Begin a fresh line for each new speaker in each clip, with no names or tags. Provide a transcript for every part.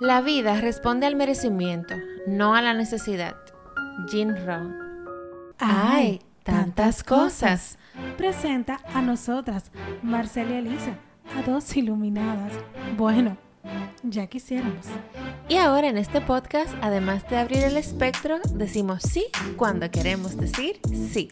La vida responde al merecimiento, no a la necesidad. Jin Rohn. ¡Ay! Tantas cosas.
Presenta a nosotras, Marcela y Elisa, a dos iluminadas. Bueno, ya quisiéramos.
Y ahora en este podcast, además de abrir el espectro, decimos sí cuando queremos decir sí.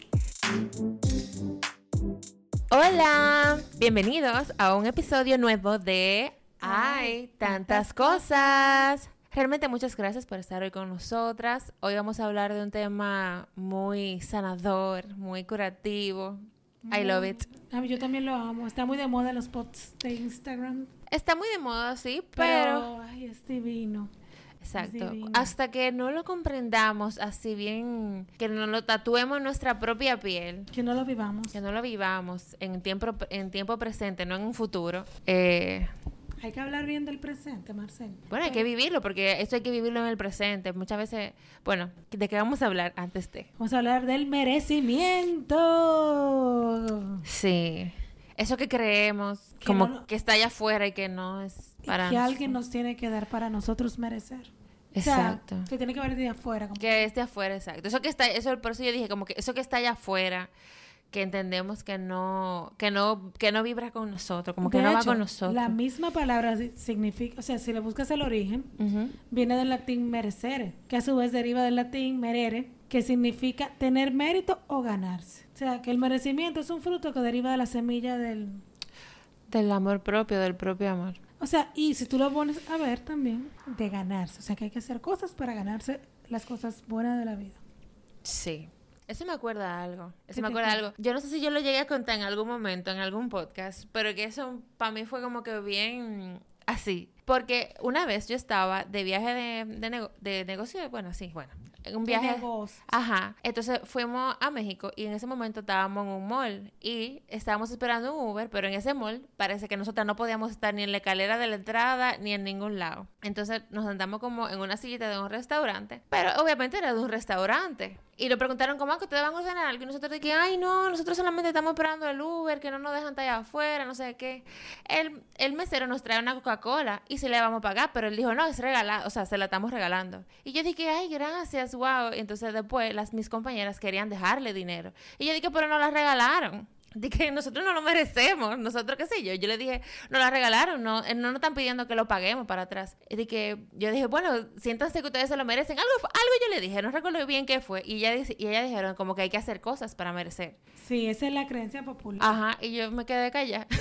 Hola, bienvenidos a un episodio nuevo de ¡Ay! Tantas cosas. Realmente muchas gracias por estar hoy con nosotras. Hoy vamos a hablar de un tema muy sanador, muy curativo. I love it.
A mí yo también lo amo. Está muy de moda los posts de Instagram.
Está muy de moda, sí,
Pero,
pero...
ay, es divino.
Exacto.
divino.
Hasta que no lo comprendamos así bien, que nos lo tatuemos en nuestra propia piel,
Que no lo vivamos.
que no lo vivamos en tiempo, en tiempo presente, no en un futuro. Eh,
Hay que hablar bien del presente, Marcel.
bueno, hay que vivirlo, porque esto hay que vivirlo en el presente. Muchas veces, bueno, ¿de qué vamos a hablar antes de?
Vamos a hablar del merecimiento.
Sí. Eso que creemos,
Que
como
no
que está allá afuera y que no es para
que alguien
nosotros.
nos tiene que dar para nosotros merecer. O sea,
Exacto.
que tiene que venir de afuera. como-
Que esté afuera, exacto. Eso que está, eso por eso yo dije como que eso que está allá afuera, que entendemos que no, que no, que no vibra con nosotros, como que
De
no va con nosotros.
La misma palabra si- significa, o sea, si le buscas el origen, viene del latín merecere, que a su vez deriva del latín merere, que significa tener mérito o ganarse. O sea, que el merecimiento es un fruto que deriva de la semilla del...
Del amor propio, del propio amor.
O sea, y si tú lo pones a ver también, de ganarse. O sea, que hay que hacer cosas para ganarse las cosas buenas de la vida.
Sí. Eso me acuerda a algo. Eso
¿Qué
me acuerda a algo. Yo no sé si yo lo llegué a contar en algún momento, en algún podcast, pero que eso para mí fue como que bien así. Porque una vez yo estaba de viaje de, de, nego- de negocio, bueno, sí, bueno, en un
De
viaje.
negocio.
Ajá. Entonces fuimos a México y en ese momento estábamos en un mall y estábamos esperando un Uber, pero en ese mall parece que nosotras no podíamos estar ni en la escalera de la entrada ni en ningún lado. Entonces nos sentamos como en una sillita de un restaurante, pero obviamente era de un restaurante. Y le preguntaron, ¿cómo es que ustedes van a ordenar algo? Y nosotros dijimos, ay, no, nosotros solamente estamos esperando el Uber, que no nos dejan allá afuera, no sé qué. El, el mesero nos trae una Coca-Cola y se le vamos a pagar, pero él dijo, no, es regalado, o sea, se la estamos regalando. Y yo dije, ay, gracias, wow. Y entonces después las mis compañeras querían dejarle dinero. Y yo dije, pero no la regalaron. Dije, nosotros no lo merecemos, nosotros qué sé yo. Yo le dije, no la regalaron, no, eh, no nos están pidiendo que lo paguemos para atrás. Y dije, yo dije, bueno, siéntanse que ustedes se lo merecen. Algo, algo yo le dije, no recuerdo bien qué fue. Y ella, y ella dijeron como que hay que hacer cosas para merecer.
Sí, esa es la creencia popular.
Ajá, y yo me quedé callada.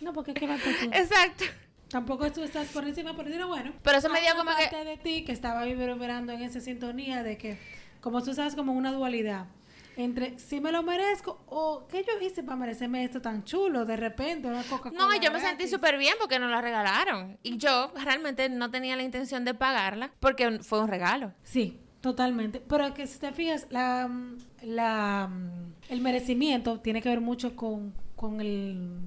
No, porque qué va tú.
Exacto.
Tampoco tú estás por encima, por decir, bueno.
Pero eso me dio como que-
de ti que estaba vibrando en esa sintonía de que, como tú sabes, como una dualidad entre si me lo merezco o qué yo hice para merecerme esto tan chulo de repente, una Coca-Cola.
No, yo me sentí súper bien porque nos la regalaron. Y yo realmente no tenía la intención de pagarla porque fue un regalo.
Sí, totalmente. Pero que si te fijas, la, la, el merecimiento tiene que ver mucho con, con, el,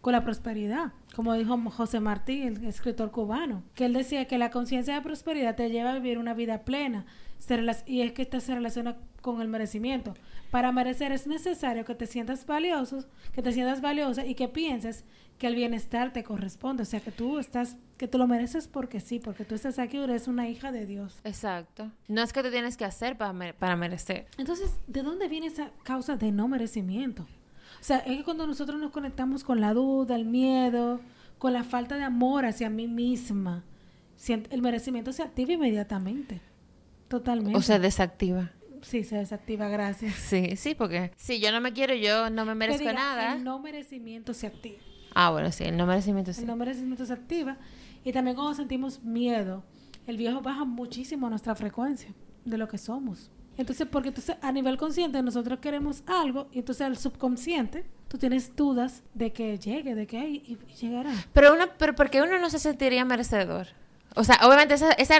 con la prosperidad. Como dijo José Martí, el escritor cubano, que él decía que la conciencia de prosperidad te lleva a vivir una vida plena. Se y es que esta se relaciona con el merecimiento. Para merecer es necesario que te sientas valioso, que te sientas valiosa y que pienses que el bienestar te corresponde, o sea, que tú estás que tú lo mereces porque sí, porque tú estás aquí, eres una hija de Dios.
Exacto. No es que tú tienes que hacer para, mere- para merecer.
Entonces, ¿de dónde viene esa causa de no merecimiento? O sea, es que cuando nosotros nos conectamos con la duda, el miedo, con la falta de amor hacia mí misma, el merecimiento se activa inmediatamente. Totalmente.
O se desactiva.
sí, se desactiva, gracias.
Sí, sí, porque si yo no me quiero, yo no me merezco
diga,
nada.
El no merecimiento se activa.
Ah, bueno, sí, el no merecimiento sí.
El no merecimiento se activa. Y también cuando sentimos miedo, el viejo baja muchísimo nuestra frecuencia de lo que somos. Entonces, porque entonces a nivel consciente nosotros queremos algo y entonces al subconsciente tú tienes dudas de que llegue, de que y, y llegará.
Pero, uno, pero ¿por qué uno no se sentiría merecedor? O sea, obviamente esa, esa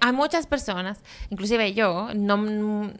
hay muchas personas, inclusive yo, no, mm,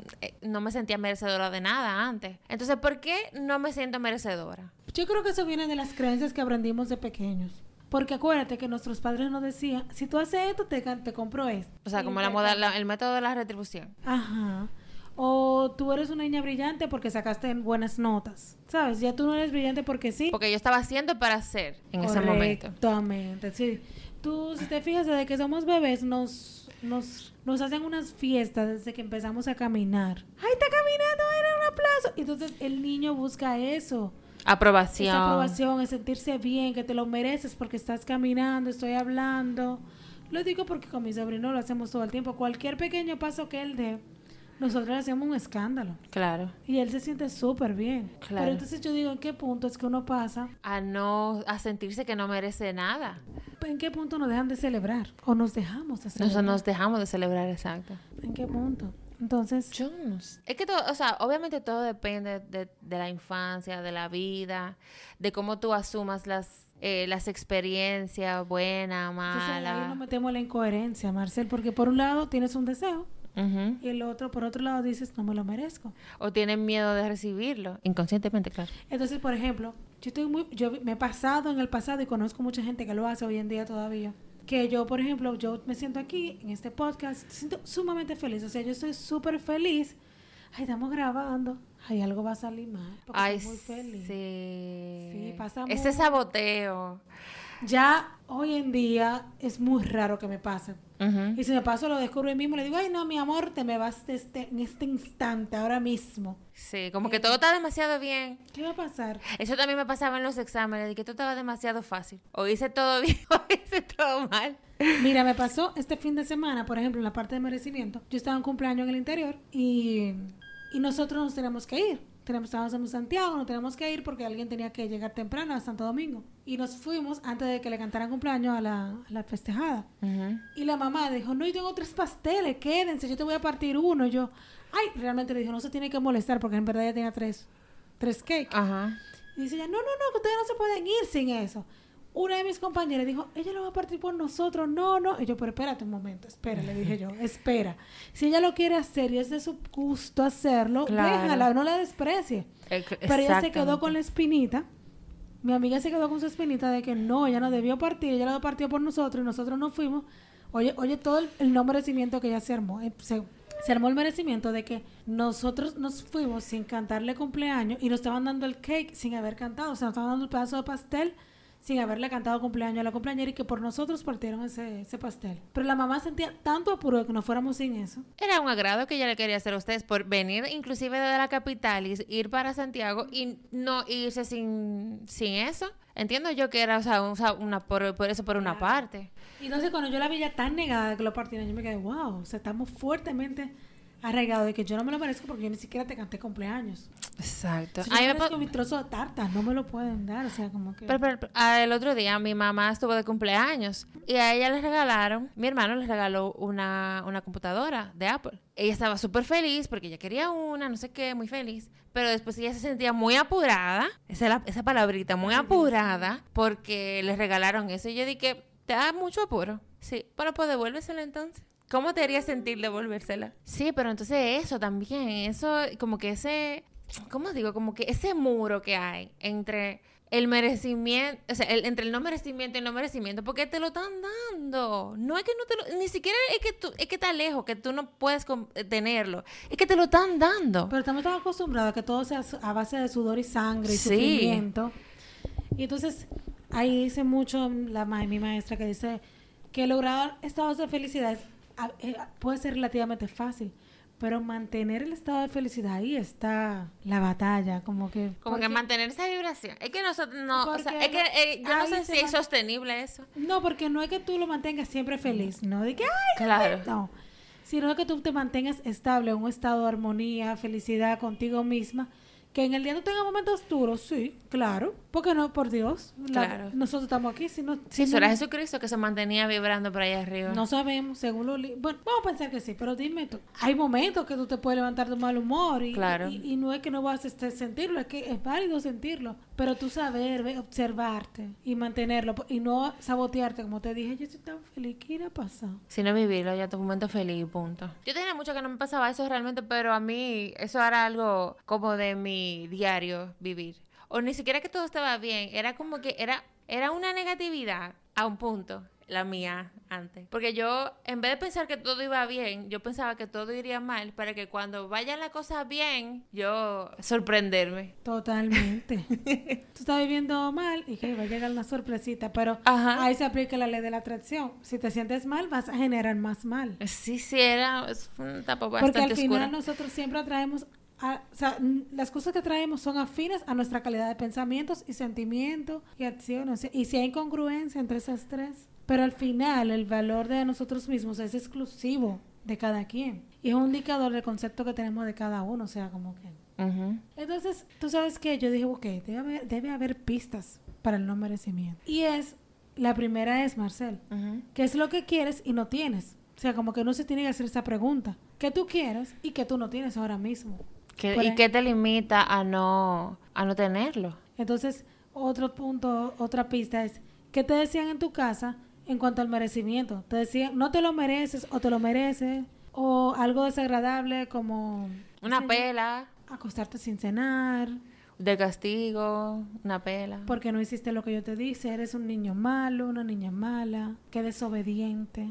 no me sentía merecedora de nada antes. Entonces, ¿por qué no me siento merecedora?
Yo creo que eso viene de las creencias que aprendimos de pequeños. Porque acuérdate que nuestros padres nos decían, si tú haces esto, te, te compro esto.
O sea, como la moda, la- el método de la retribución.
Ajá. O tú eres una niña brillante porque sacaste buenas notas. ¿Sabes? Ya tú no eres brillante porque sí.
Porque yo estaba haciendo para hacer en ese momento.
Correctamente, sí. Tú, si te fijas, desde que somos bebés, nos, nos, nos hacen unas fiestas desde que empezamos a caminar. ¡Ay, está caminando! ¡Era un aplauso! Y entonces el niño busca eso.
Aprobación.
Esa aprobación, es sentirse bien, que te lo mereces porque estás caminando, estoy hablando. Lo digo porque con mi sobrino lo hacemos todo el tiempo. Cualquier pequeño paso que él dé, nosotros le hacemos un escándalo.
Claro.
Y él se siente súper bien.
Claro.
Pero entonces yo digo, ¿en qué punto es que uno pasa?
A no, a sentirse que no merece nada.
¿En qué punto nos dejan de celebrar? ¿O nos dejamos de celebrar?
Nos dejamos de celebrar, exacto.
¿En qué punto? Entonces,
Yo no sé. Es que todo, o sea, obviamente todo depende de, de la infancia, de la vida, de cómo tú asumas las, eh, las experiencias, buena,
entonces ahí nos metemos en la incoherencia, Marcel, porque por un lado tienes un deseo Y el otro, por otro lado, dices, no me lo merezco.
O tienen miedo de recibirlo, inconscientemente, claro.
Entonces, por ejemplo, yo estoy muy, yo me he pasado en el pasado y conozco mucha gente que lo hace hoy en día todavía. Que yo, por ejemplo, yo me siento aquí en este podcast, siento sumamente feliz. O sea, yo estoy súper feliz. Ay, estamos grabando. Ay, algo va a salir mal. Porque
Ay,
estoy muy feliz.
sí.
Sí, pasa
Ese saboteo.
Ya hoy en día es muy raro que me pase. Y si me paso, lo descubro ahí mismo. Le digo, ay, no, mi amor, te me vas de este, en este instante, ahora mismo.
Sí, como que todo está demasiado bien.
¿Qué va a pasar?
Eso también me pasaba en los exámenes, de que todo estaba demasiado fácil. O hice todo bien o hice todo mal.
Mira, me pasó este fin de semana, por ejemplo, en la parte de merecimiento. Yo estaba en cumpleaños en el interior y, y nosotros nos teníamos que ir. Tenemos, estábamos en Santiago, nos teníamos que ir porque alguien tenía que llegar temprano a Santo Domingo. Y nos fuimos antes de que le cantaran cumpleaños a la, a la festejada. Y la mamá dijo, no, yo tengo tres pasteles, quédense, yo te voy a partir uno. Y yo, ay, realmente le dijo, no se tiene que molestar porque en verdad ella tenía tres, tres cakes.
Ajá.
Y dice ella, no, no, no, que ustedes no se pueden ir sin eso. Una de mis compañeras dijo, ella lo va a partir por nosotros, no, no. Y yo, pero espérate un momento, espera, le dije yo, espera. Si ella lo quiere hacer y es de su gusto hacerlo,
Claro.
déjala, no la desprecie.
Ex-
Pero ella se quedó con la espinita. Mi amiga se quedó con su espinita de que no, ella no debió partir, ella lo partió por nosotros y nosotros no fuimos. Oye, oye todo el, el no merecimiento que ella se armó. eh, Se, se armó el merecimiento de que nosotros nos fuimos sin cantarle cumpleaños y nos estaban dando el cake sin haber cantado. O sea, nos estaban dando el pedazo de pastel sin haberle cantado cumpleaños a la compañera y que por nosotros partieron ese, ese pastel. Pero la mamá sentía tanto apuro de que nos fuéramos sin eso.
Era un agrado que ella le quería hacer a ustedes por venir inclusive de la capital y ir para Santiago y no irse sin, sin eso. Entiendo yo que era o sea, un- una, por, por eso por una parte.
Y entonces cuando yo la vi ya tan negada de que lo partieron, yo me quedé, wow, o sea, estamos fuertemente arraigados de que yo no me lo merezco porque yo ni siquiera te canté cumpleaños.
Exacto.
Si yo
A mí me
mi trozo de tarta, no me lo pueden dar, o sea, como que...
Pero, pero, pero, el otro día mi mamá estuvo de cumpleaños y a ella le regalaron, mi hermano le regaló una, una computadora de Apple. Ella estaba súper feliz porque ella quería una, no sé qué, muy feliz. Pero después ella se sentía muy apurada, esa, la- esa palabrita, muy apurada, porque le regalaron eso. Y yo dije, ¿te da mucho apuro? Sí, pero pues devuélvesela entonces. ¿Cómo te haría sentir devolvérsela? Sí, pero entonces eso también, eso como que ese, ¿cómo digo? Como que ese muro que hay entre el merecimiento, o sea, el- entre el no merecimiento y el no merecimiento, porque te lo están dando. No es que no te lo, ni siquiera es que tú, es que está lejos, que tú no puedes eh, tenerlo, es que te lo están dando.
Pero estamos tan acostumbrados a que todo sea a base de sudor y sangre y
Sí.
sufrimiento. Y entonces, ahí dice mucho la mi maestra que dice que lograr estados de felicidad eh, puede ser relativamente fácil, pero mantener el estado de felicidad ahí está la batalla, como que...
Como que mantener esa vibración. Es que nosotros no, o sea, es que eh, yo no sé si es sostenible eso.
No, porque no es que tú lo mantengas siempre feliz, no de que, ay,
Claro.
no, sino que tú te mantengas estable en un estado de armonía, felicidad contigo misma, que en el día no tenga momentos duros, sí, claro, porque no, por Dios, la-
Claro.
nosotros estamos aquí, si no, si
eso era
no,
Jesucristo que se mantenía vibrando por allá arriba.
no sabemos, según lo, li- bueno, vamos a pensar que sí, pero dime tú, hay momentos que tú te puedes levantar de mal humor y,
Claro.
y, y no es que no vas a este, sentirlo, es que es válido sentirlo, pero tú saber, observarte y mantenerlo y no sabotearte, como te dije, yo estoy tan feliz, ¿qué irá a pasar?
Sino vivirlo, ya tu momento feliz, punto. Yo tenía mucho que no me pasaba eso realmente, pero a mí eso era algo como de mi diario vivir. O ni siquiera que todo estaba bien, era como que era, era una negatividad a un punto. la mía antes. Porque yo, en vez de pensar que todo iba bien, yo pensaba que todo iría mal para que cuando vaya la cosa bien, yo sorprenderme.
Totalmente. Tú estás viviendo mal y que va a llegar una sorpresita, pero
Ajá.
ahí se aplica la ley de la atracción. Si te sientes mal, vas a generar más mal.
Sí, sí, era es una etapa
Porque
bastante
al final nosotros siempre atraemos, a- o sea, las cosas que traemos son afines a nuestra calidad de pensamientos y sentimientos y acciones. Y si hay incongruencia entre esas tres, pero al final el valor de nosotros mismos es exclusivo de cada quien. Y es un indicador del concepto que tenemos de cada uno, o sea, como que... Entonces, tú sabes que yo dije, ok, debe haber, debe haber pistas para el no merecimiento. Y es, la primera es, Marcel,
Ujú.
¿qué es lo que quieres y no tienes? O sea, como que no se tiene que hacer esa pregunta. ¿Qué tú quieres y qué tú no tienes ahora mismo?
¿Qué-
Por
¿Y qué te limita a no, a no tenerlo?
Entonces, otro punto, otra pista es, ¿qué te decían en tu casa en cuanto al merecimiento? Te decían, no te lo mereces o te lo mereces, o algo desagradable como...
Una pela
Acostarte sin cenar,
de castigo, una pela.
porque no hiciste lo que yo te dije, eres un niño malo, una niña mala, que desobediente,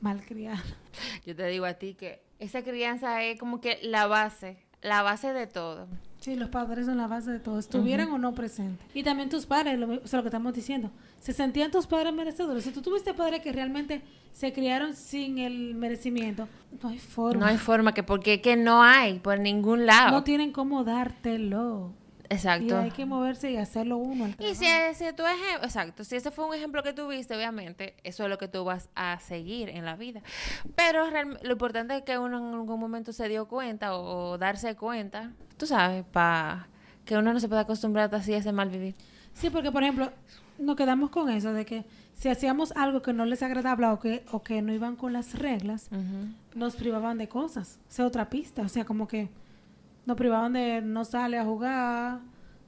malcriada.
Yo te digo a ti que esa crianza es como que la base, la base de todo.
Sí, los padres son la base de todo, estuvieran o no presentes. Y también tus padres, lo, o sea, lo que estamos diciendo, ¿se sentían tus padres merecedores? Si tú tuviste padres que realmente se criaron sin el merecimiento, no hay forma.
No hay forma que, porque que no hay por ningún lado.
No tienen cómo dártelo. Y
Exacto.
hay que moverse y hacerlo uno. al
Y si, si tu ejemplo, exacto, si ese fue un ejemplo que tuviste, obviamente, eso es lo que tú vas a seguir en la vida. Pero real- lo importante es que uno en algún momento se dio cuenta o, o darse cuenta, tú sabes, para que uno no se pueda acostumbrar así a ese mal vivir.
Sí, porque por ejemplo, nos quedamos con eso de que si hacíamos algo que no les agradaba o que, o que no iban con las reglas, nos privaban de cosas. Esa es otra pista. O sea, como que nos privaban de no sale a jugar,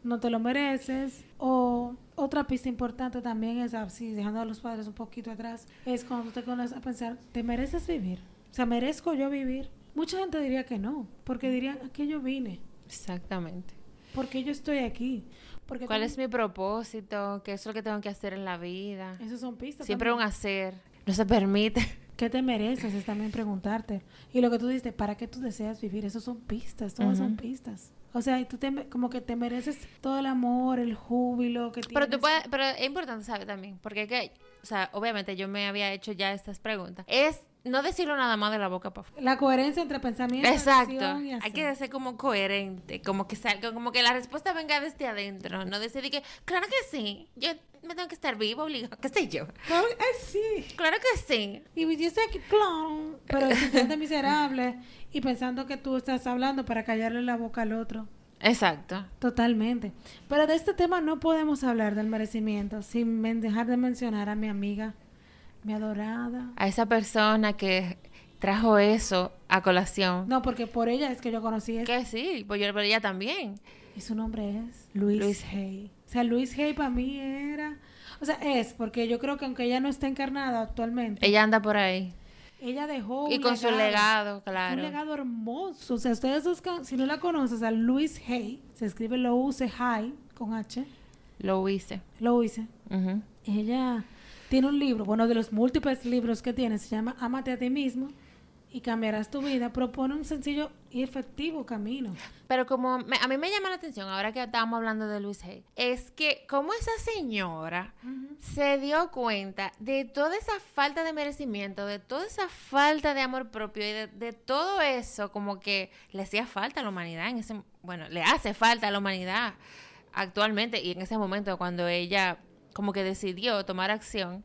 no te lo mereces. O otra pista importante también es, así, dejando a los padres un poquito atrás, es cuando tú te conoces a pensar, ¿te mereces vivir? O sea, ¿merezco yo vivir? Mucha gente diría que no, porque dirían, ¿a qué yo vine?
Exactamente.
¿Por qué yo estoy aquí? Porque
¿Cuál es mi propósito? ¿Qué es lo que tengo que hacer en la vida?
Esas son pistas.
Siempre un hacer. No se permite.
¿Qué te mereces? Es también preguntarte. Y lo que tú dices, ¿para qué tú deseas vivir? Esas son pistas, todas son
Ujú.
pistas. O sea, y tú te, como que te mereces todo el amor, el júbilo que
Pero tú
tienes.
puedes, pero es importante saber también, porque que, o sea, obviamente yo me había hecho ya estas preguntas. Es no decirlo nada más de la boca para.
La coherencia entre pensamiento,
Exacto.
acción y
Hay que ser como coherente, como que salga, como que la respuesta venga desde adentro, no decir que, claro que sí, yo me tengo que estar vivo, obligado, qué sé yo.
Claro, ay, sí.
Claro que sí.
Y yo sé que, claro, pero sintiéndote miserable y pensando que tú estás hablando para callarle la boca al otro.
Exacto.
Totalmente. Pero de este tema no podemos hablar del merecimiento sin dejar de mencionar a mi amiga, mi adorada.
A esa persona que trajo eso a colación.
No, porque por ella es que yo conocí esto.
Que sí, pues yo, pero ella también.
Y su nombre es Luis,
Luis.
Hay. O sea, Luis Hay para mí era... O sea, es porque yo creo que aunque ella no está encarnada actualmente,
Ella anda por ahí.
ella dejó
Y
un
con su legado, claro.
Un legado hermoso. O sea, ustedes buscan, si no la conoces, a Luis Hay, se escribe lo use Hay con H,
Lo hice.
lo hice.
Ujú.
Ella tiene un libro, bueno, de los múltiples libros que tiene, se llama Amate a ti mismo y cambiarás tu vida. Propone un sencillo y efectivo camino.
Pero como me- a mí me llama la atención, ahora que estábamos hablando de Luis Hay, es que como esa señora se dio cuenta de toda esa falta de merecimiento, de toda esa falta de amor propio y de, de todo eso, como que le hacía falta a la humanidad en ese, bueno, le hace falta a la humanidad actualmente y en ese momento cuando ella como que decidió tomar acción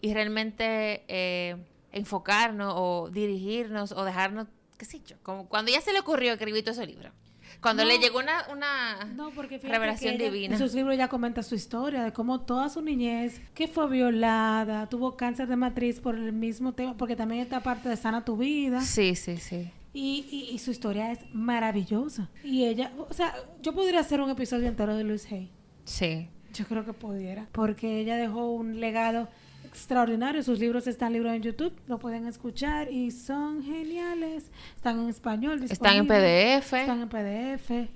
y realmente eh, enfocarnos o dirigirnos o dejarnos, qué sé yo, como cuando ya se le ocurrió escribir todo ese libro. Cuando
No.
le llegó una, una
No, porque fíjate
revelación
ella,
divina.
En sus libros ya comenta su historia de cómo toda su niñez, que fue violada, tuvo cáncer de matriz por el mismo tema, porque también esta parte de sana tu vida.
Sí, sí, sí.
Y, y, y su historia es maravillosa. Y ella, o sea, yo podría hacer un episodio entero de Luis Hay.
Sí.
Yo creo que pudiera, porque ella dejó un legado extraordinario. Sus libros están libros en YouTube, lo pueden escuchar y son geniales. Están en español.
Están en. PDF.
Están en PDF.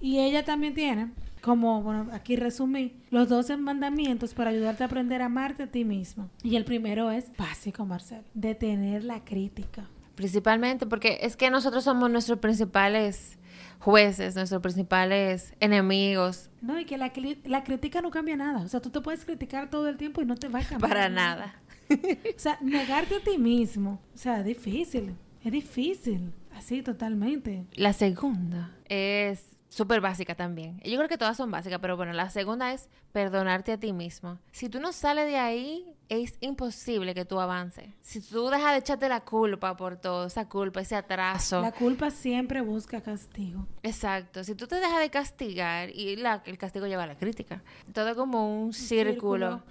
Y ella también tiene como bueno, aquí resumí, los 12 mandamientos para ayudarte a aprender a amarte a ti mismo. Y el primero es básico, Marcel, detener la crítica.
Principalmente porque es que nosotros somos nuestros principales jueces, nuestros principales enemigos.
No, y que la, la crítica no cambia nada. O sea, tú te puedes criticar todo el tiempo y no te va a cambiar.
Para nada.
o sea, negarte a ti mismo. O sea, es difícil. Es difícil. Así, totalmente.
La segunda es súper básica también. Yo creo que todas son básicas, pero bueno, la segunda es perdonarte a ti mismo. Si tú no sales de ahí, es imposible que tú avances. Si tú dejas de echarte la culpa por todo, esa culpa, ese atraso.
La culpa siempre busca castigo.
Exacto. Si tú te dejas de castigar, y la, el castigo lleva a la crítica. Todo como un, círculo.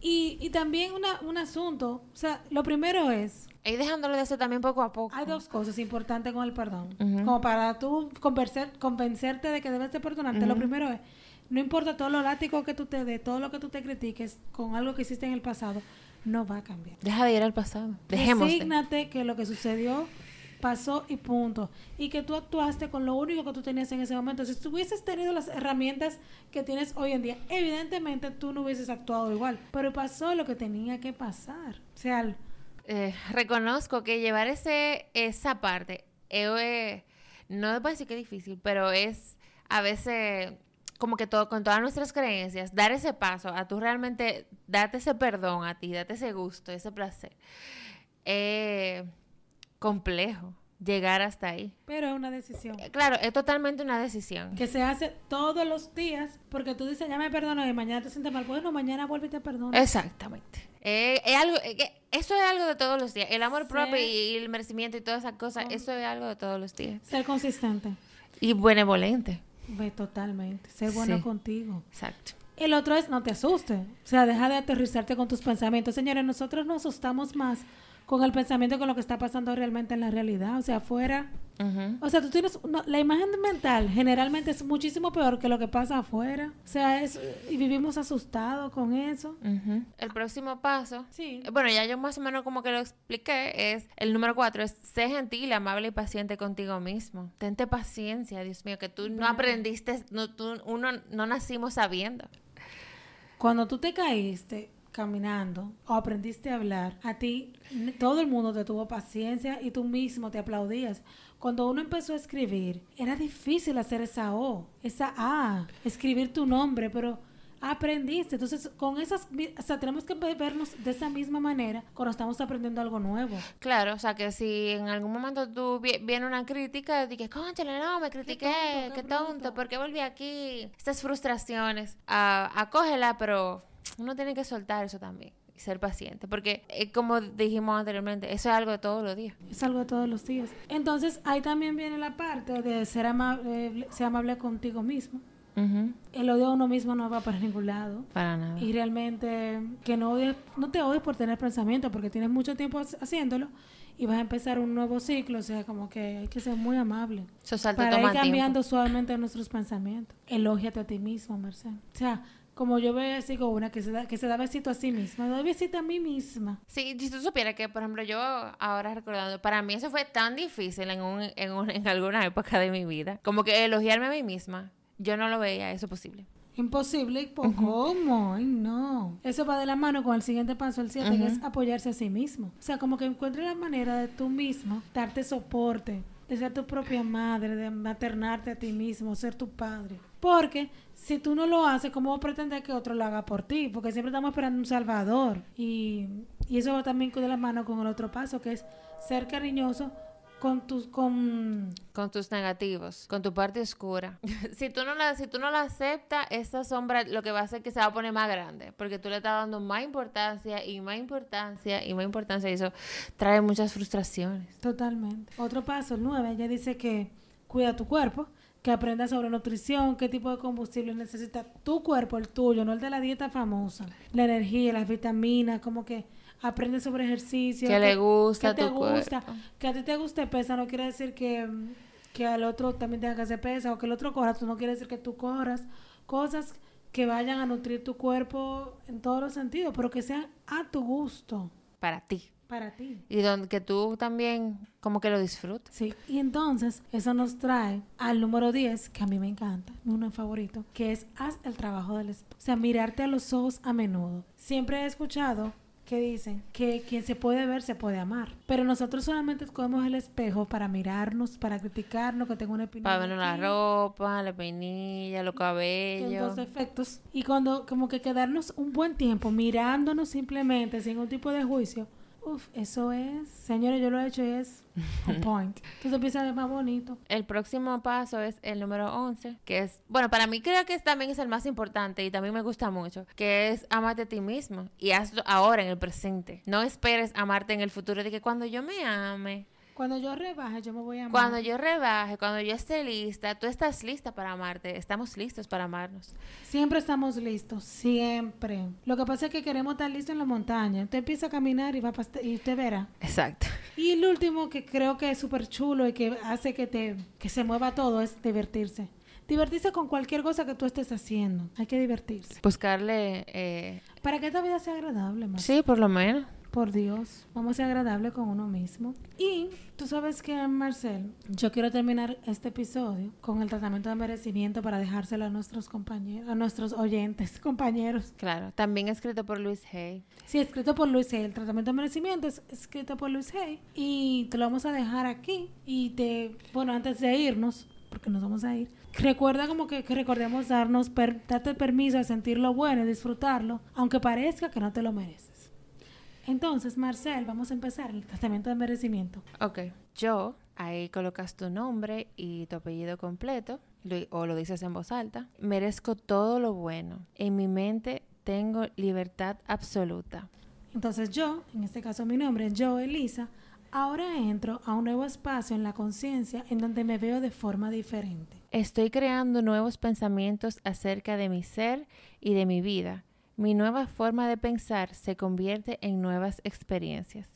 Y, y también una, un asunto, o sea, lo primero es...
Y dejándolo de hacer también poco a poco.
Hay dos cosas importantes con el perdón. Como para tú convencer, convencerte de que debes de perdonarte. Lo primero es, no importa todo lo látigo que tú te des, todo lo que tú te critiques con algo que hiciste en el pasado, no va a cambiar.
Deja de ir al pasado. Dejemos.
Resígnate que lo que sucedió pasó y punto. Y que tú actuaste con lo único que tú tenías en ese momento. Si tú hubieses tenido las herramientas que tienes hoy en día, evidentemente tú no hubieses actuado igual. Pero pasó lo que tenía que pasar. O sea,
eh, reconozco que llevar ese, esa parte, eh, no es decir que es difícil, pero es a veces como que todo con todas nuestras creencias, dar ese paso a tú realmente darte ese perdón a ti, date ese gusto, ese placer. Eh, complejo llegar hasta ahí.
Pero es una decisión.
Eh, claro, es totalmente una decisión.
Que se hace todos los días, porque tú dices, ya me perdono y mañana te sientes mal. Bueno, mañana vuelve y te perdono.
Exactamente. Eh, es algo, eh, eso es algo de todos los días. El amor propio y, el merecimiento y todas esas cosas, eso es algo de todos los días.
Ser consistente.
Y benevolente.
Ve, totalmente. Ser bueno contigo.
Exacto.
El otro es no te asustes. O sea, deja de aterrizarte con tus pensamientos. Señores, nosotros nos asustamos más con el pensamiento con lo que está pasando realmente en la realidad. O sea, afuera. O sea, tú tienes. la imagen mental generalmente es muchísimo peor que lo que pasa afuera. O sea, es, y vivimos asustados con eso.
El próximo paso.
Sí.
Bueno, ya yo más o menos como que lo expliqué. Es el número cuatro: es ser gentil, amable y paciente contigo mismo. Tente paciencia, Dios mío, que tú no aprendiste. No, tú, uno no nacimos sabiendo.
Cuando tú te caíste, caminando o aprendiste a hablar, a ti todo el mundo te tuvo paciencia y tú mismo te aplaudías. Cuando uno empezó a escribir, era difícil hacer esa O, esa A, escribir tu nombre, pero aprendiste. Entonces, con esas, o sea, tenemos que vernos de esa misma manera cuando estamos aprendiendo algo nuevo.
Claro, o sea, que si en algún momento tú viene una crítica, dices, conchale, no, me critiqué, qué tonto, ¿por qué volví aquí? Estas frustraciones, acógela, pero uno tiene que soltar eso también y ser paciente, porque eh, como dijimos anteriormente, eso es algo de todos los días.
Es algo de todos los días. Entonces, ahí también viene la parte de ser, amable, ser amable contigo mismo. El odio a uno mismo no va para ningún lado.
Para nada.
Y realmente que no odies, no te odies por tener pensamiento, porque tienes mucho tiempo haciéndolo y vas a empezar un nuevo ciclo. O sea, como que hay que ser muy amable.
Eso
para ir cambiando suavemente nuestros pensamientos. Elógiate a ti mismo, Merced. O sea, como yo veo así como una que se da, que se da besito a sí misma, doy besito a mí misma.
Sí, si tú supieras que, por ejemplo, yo ahora recordando, para mí eso fue tan difícil en, un, en, un, en alguna época de mi vida, como que elogiarme a mí misma, yo no lo veía eso posible.
Imposible, ¿cómo? Ay, no. Eso va de la mano con el siguiente paso, el 7, que es apoyarse a sí mismo. O sea, como que encuentre la manera de tú mismo darte soporte, de ser tu propia madre, de maternarte a ti mismo, ser tu padre. Porque si tú no lo haces, ¿cómo pretender que otro lo haga por ti? Porque siempre estamos esperando un salvador. Y, y eso va también de la mano con el otro paso, que es ser cariñoso con tus con
con tus negativos, con tu parte oscura. si tú no la si tú no la aceptas, esa sombra lo que va a hacer es que se va a poner más grande, porque tú le estás dando más importancia y más importancia y más importancia y eso trae muchas frustraciones.
Totalmente. Otro paso, el 9, ella dice que cuida tu cuerpo, que aprendas sobre nutrición, qué tipo de combustible necesita tu cuerpo, el tuyo, no el de la dieta famosa. La energía, las vitaminas, como que aprende sobre ejercicio.
Que, le gusta
que te gusta. Que a ti te guste pesa no quiere decir que, que al otro también tenga que hacer pesa o que el otro corra, tú no quiere decir que tú corras. Cosas que vayan a nutrir tu cuerpo en todos los sentidos, pero que sean a tu gusto.
Para ti.
para ti.
Y donde que tú también como que lo disfrutes.
Sí, y entonces eso nos trae al número 10, que a mí me encanta, mi uno favorito, que es haz el trabajo del esposo. O sea, mirarte a los ojos a menudo. Siempre he escuchado que dicen que quien se puede ver se puede amar. Pero nosotros solamente escogemos el espejo para mirarnos, para criticarnos, que tengo una opinión.
Para vernos la ropa, la peinilla, los cabellos.
dos efectos. Y cuando como que quedarnos un buen tiempo mirándonos simplemente sin ningún tipo de juicio. Uf, eso es, señores, yo lo he hecho y es un point. Entonces empieza a ver más bonito.
El próximo paso es el número 11, que es, bueno, para mí creo que también es el más importante y también me gusta mucho, que es amarte a ti mismo y hazlo ahora en el presente. No esperes amarte en el futuro, de que cuando yo me ame,
Cuando yo rebaje, yo me voy a amar.
cuando yo rebaje, cuando yo esté lista, tú estás lista para amarte, estamos listos para amarnos.
Siempre estamos listos, siempre. Lo que pasa es que queremos estar listos en la montaña. Usted empieza a caminar y va pa- y usted verá.
Exacto.
Y el último que creo que es súper chulo y que hace que te que se mueva todo es divertirse. Divertirse con cualquier cosa que tú estés haciendo. Hay que divertirse.
Buscarle, eh,
Para que esta vida sea agradable, más.
sí, por lo menos.
Por Dios, vamos a ser agradable con uno mismo. Y tú sabes que, Marcel, yo quiero terminar este episodio con el tratamiento de merecimiento para dejárselo a nuestros compañeros, a nuestros oyentes, compañeros.
Claro, también escrito por Luis Hay.
Sí, escrito por Luis Hay. El tratamiento de merecimiento es escrito por Luis Hay. Y te lo vamos a dejar aquí. Y te, bueno, antes de irnos, porque nos vamos a ir, recuerda como que, que recordemos darnos, per- darte permiso de sentir lo bueno y disfrutarlo, aunque parezca que no te lo mereces. Entonces, Marcel, vamos a empezar el tratamiento de merecimiento.
Ok, yo, ahí colocas tu nombre y tu apellido completo, o lo dices en voz alta. Merezco todo lo bueno. En mi mente tengo libertad absoluta.
Entonces yo, en este caso mi nombre es yo, Elisa, ahora entro a un nuevo espacio en la conciencia en donde me veo de forma diferente.
Estoy creando nuevos pensamientos acerca de mi ser y de mi vida. Mi nueva forma de pensar se convierte en nuevas experiencias.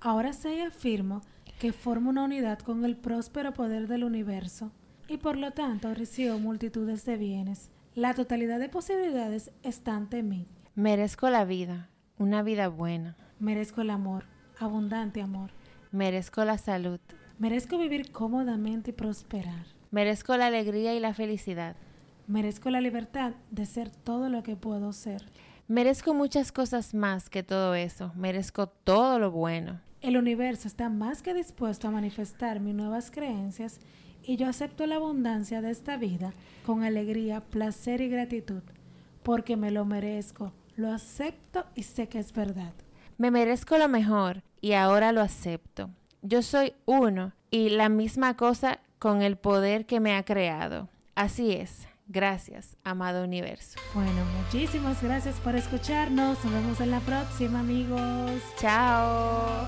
Ahora sé y afirmo que formo una unidad con el próspero poder del universo y por lo tanto recibo multitudes de bienes. La totalidad de posibilidades está ante mí.
Merezco la vida, una vida buena.
Merezco el amor, abundante amor.
Merezco la salud.
Merezco vivir cómodamente y prosperar.
Merezco la alegría y la felicidad.
Merezco la libertad de ser todo lo que puedo ser.
Merezco muchas cosas más que todo eso. Merezco todo lo bueno.
El universo está más que dispuesto a manifestar mis nuevas creencias y yo acepto la abundancia de esta vida con alegría, placer y gratitud, porque me lo merezco, lo acepto y sé que es verdad.
Me merezco lo mejor y ahora lo acepto. Yo soy uno y la misma cosa con el poder que me ha creado. Así es. Gracias, amado universo.
Bueno, muchísimas gracias por escucharnos. Nos vemos en la próxima, amigos.
Chao.